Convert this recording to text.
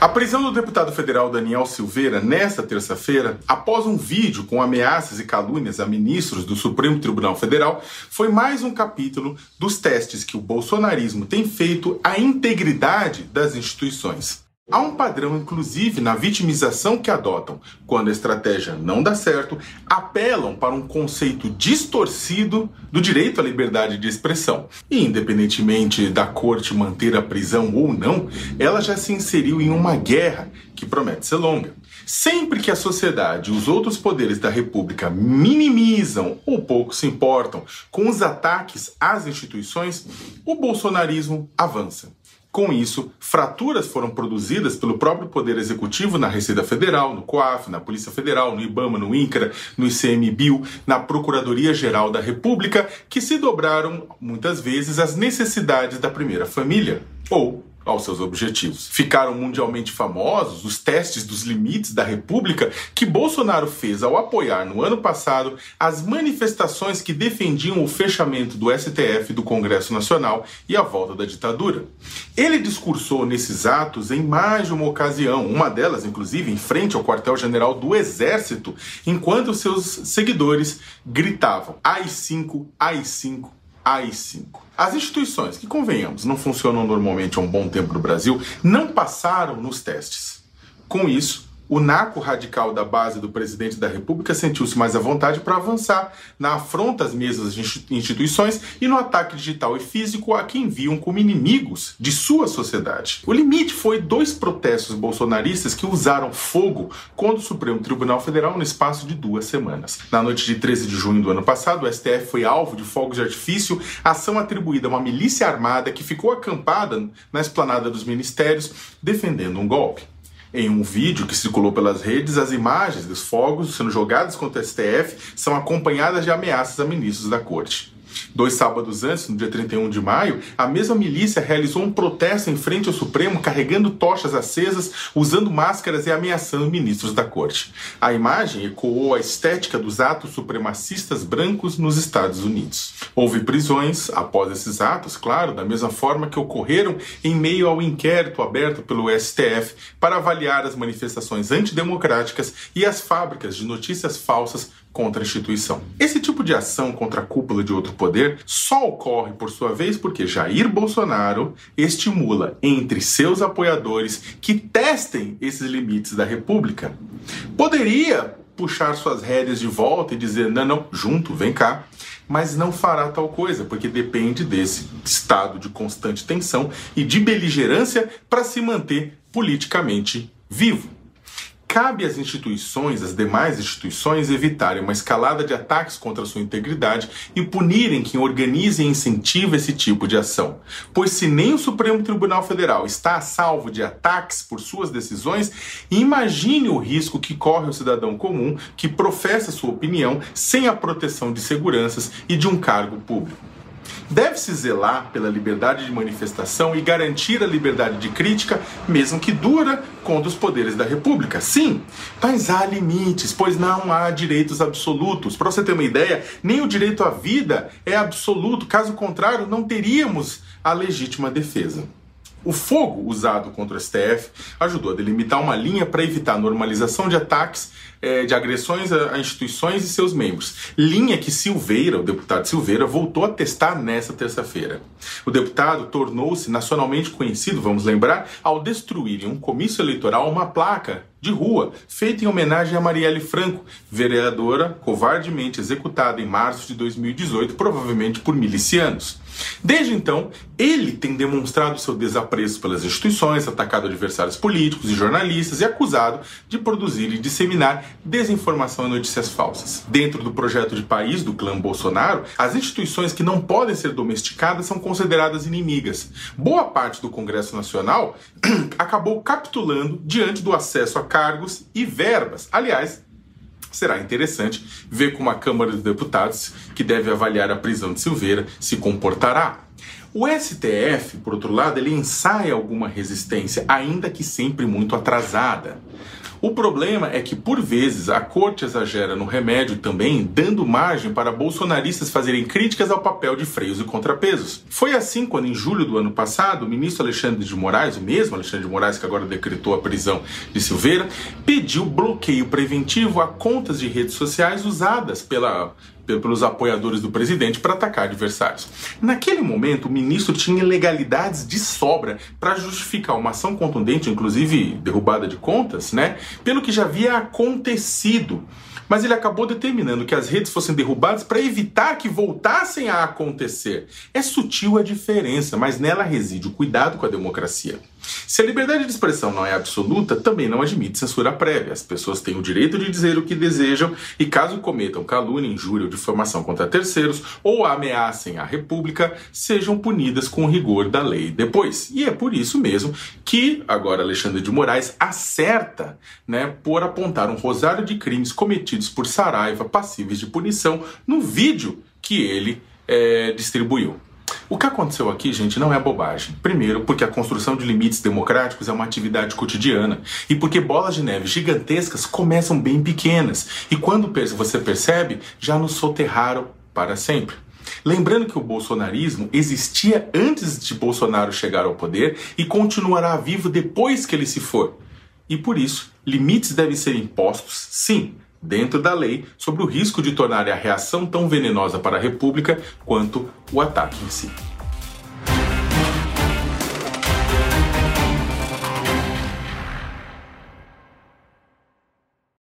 A prisão do deputado federal Daniel Silveira nesta terça-feira, após um vídeo com ameaças e calúnias a ministros do Supremo Tribunal Federal, foi mais um capítulo dos testes que o bolsonarismo tem feito à integridade das instituições. Há um padrão, inclusive, na vitimização que adotam. Quando a estratégia não dá certo, apelam para um conceito distorcido do direito à liberdade de expressão. E, independentemente da corte manter a prisão ou não, ela já se inseriu em uma guerra que promete ser longa. Sempre que a sociedade e os outros poderes da República minimizam ou pouco se importam com os ataques às instituições, o bolsonarismo avança. Com isso, fraturas foram produzidas pelo próprio Poder Executivo na Receita Federal, no COAF, na Polícia Federal, no IBAMA, no INCRA, no ICMBio, na Procuradoria-Geral da República, que se dobraram, muitas vezes, às necessidades da primeira família, ou aos seus objetivos. Ficaram mundialmente famosos os testes dos limites da República que Bolsonaro fez ao apoiar no ano passado as manifestações que defendiam o fechamento do STF do Congresso Nacional e a volta da ditadura. Ele discursou nesses atos em mais de uma ocasião, uma delas, inclusive, em frente ao quartel-general do Exército, enquanto seus seguidores gritavam: AI-5, AI-5, AI-5. As instituições, que convenhamos, não funcionam normalmente há um bom tempo no Brasil, não passaram nos testes. Com isso, o naco radical da base do presidente da República sentiu-se mais à vontade para avançar na afronta às mesmas instituições e no ataque digital e físico a quem viam como inimigos de sua sociedade. O limite foi dois protestos bolsonaristas que usaram fogo contra o Supremo Tribunal Federal no espaço de duas semanas. Na noite de 13 de junho do ano passado, o STF foi alvo de fogos de artifício, ação atribuída a uma milícia armada que ficou acampada na esplanada dos ministérios defendendo um golpe. Em um vídeo que circulou pelas redes, as imagens dos fogos sendo jogados contra o STF são acompanhadas de ameaças a ministros da corte. Dois sábados antes, no dia 31 de maio, a mesma milícia realizou um protesto em frente ao Supremo carregando tochas acesas, usando máscaras e ameaçando ministros da corte. A imagem ecoou a estética dos atos supremacistas brancos nos Estados Unidos. Houve prisões após esses atos, claro, da mesma forma que ocorreram em meio ao inquérito aberto pelo STF para avaliar as manifestações antidemocráticas e as fábricas de notícias falsas contra a instituição. Esse tipo de ação contra a cúpula de outro poder só ocorre, por sua vez, porque Jair Bolsonaro estimula entre seus apoiadores que testem esses limites da República. Poderia puxar suas rédeas de volta e dizer: não, não, junto, vem cá. Mas não fará tal coisa, porque depende desse estado de constante tensão e de beligerância para se manter politicamente vivo. Cabe às instituições, às demais instituições, evitarem uma escalada de ataques contra sua integridade e punirem quem organiza e incentiva esse tipo de ação. Pois se nem o Supremo Tribunal Federal está a salvo de ataques por suas decisões, imagine o risco que corre o cidadão comum que professa sua opinião sem a proteção de seguranças e de um cargo público. Deve-se zelar pela liberdade de manifestação e garantir a liberdade de crítica, mesmo que dura, contra os poderes da República. Sim, mas há limites, pois não há direitos absolutos. Para você ter uma ideia, nem o direito à vida é absoluto, caso contrário, não teríamos a legítima defesa. O fogo usado contra o STF ajudou a delimitar uma linha para evitar a normalização de ataques é, de agressões a, a, instituições e seus membros. Linha que Silveira, o deputado Silveira, voltou a testar nessa terça-feira. O deputado tornou-se nacionalmente conhecido, vamos lembrar, ao destruir em um comício eleitoral uma placa de rua, feita em homenagem a Marielle Franco, vereadora covardemente executada em março de 2018, provavelmente por milicianos. Desde então, ele tem demonstrado seu desapreço pelas instituições, atacado adversários políticos e jornalistas e acusado de produzir e disseminar desinformação e notícias falsas. Dentro do projeto de país do clã Bolsonaro, as instituições que não podem ser domesticadas são consideradas inimigas. Boa parte do Congresso Nacional acabou capitulando diante do acesso a cargos e verbas. Aliás, será interessante ver como a Câmara dos Deputados, que deve avaliar a prisão de Silveira, se comportará. O STF, por outro lado, ele ensaia alguma resistência, ainda que sempre muito atrasada. O problema é que, por vezes, a corte exagera no remédio também, dando margem para bolsonaristas fazerem críticas ao papel de freios e contrapesos. Foi assim quando, em julho do ano passado, o ministro Alexandre de Moraes, o mesmo Alexandre de Moraes que agora decretou a prisão de Silveira, pediu bloqueio preventivo a contas de redes sociais usadas pela pelos apoiadores do presidente para atacar adversários. Naquele momento, o ministro tinha ilegalidades de sobra para justificar uma ação contundente, inclusive derrubada de contas, né, pelo que já havia acontecido mas ele acabou determinando que as redes fossem derrubadas para evitar que voltassem a acontecer. É sutil a diferença, mas nela reside o cuidado com a democracia. Se a liberdade de expressão não é absoluta, também não admite censura prévia. As pessoas têm o direito de dizer o que desejam e, caso cometam calúnia, injúria ou difamação contra terceiros ou ameacem a República, sejam punidas com o rigor da lei depois. E é por isso mesmo que agora Alexandre de Moraes acerta né, por apontar um rosário de crimes cometidos por Saraiva passíveis de punição no vídeo que ele é, distribuiu. O que aconteceu aqui, gente, não é bobagem. Primeiro, porque a construção de limites democráticos é uma atividade cotidiana e porque bolas de neve gigantescas começam bem pequenas e quando você percebe, já nos soterraram para sempre. Lembrando que o bolsonarismo existia antes de Bolsonaro chegar ao poder e continuará vivo depois que ele se for. E por isso, limites devem ser impostos, sim, dentro da lei, sobre o risco de tornar a reação tão venenosa para a República quanto o ataque em si.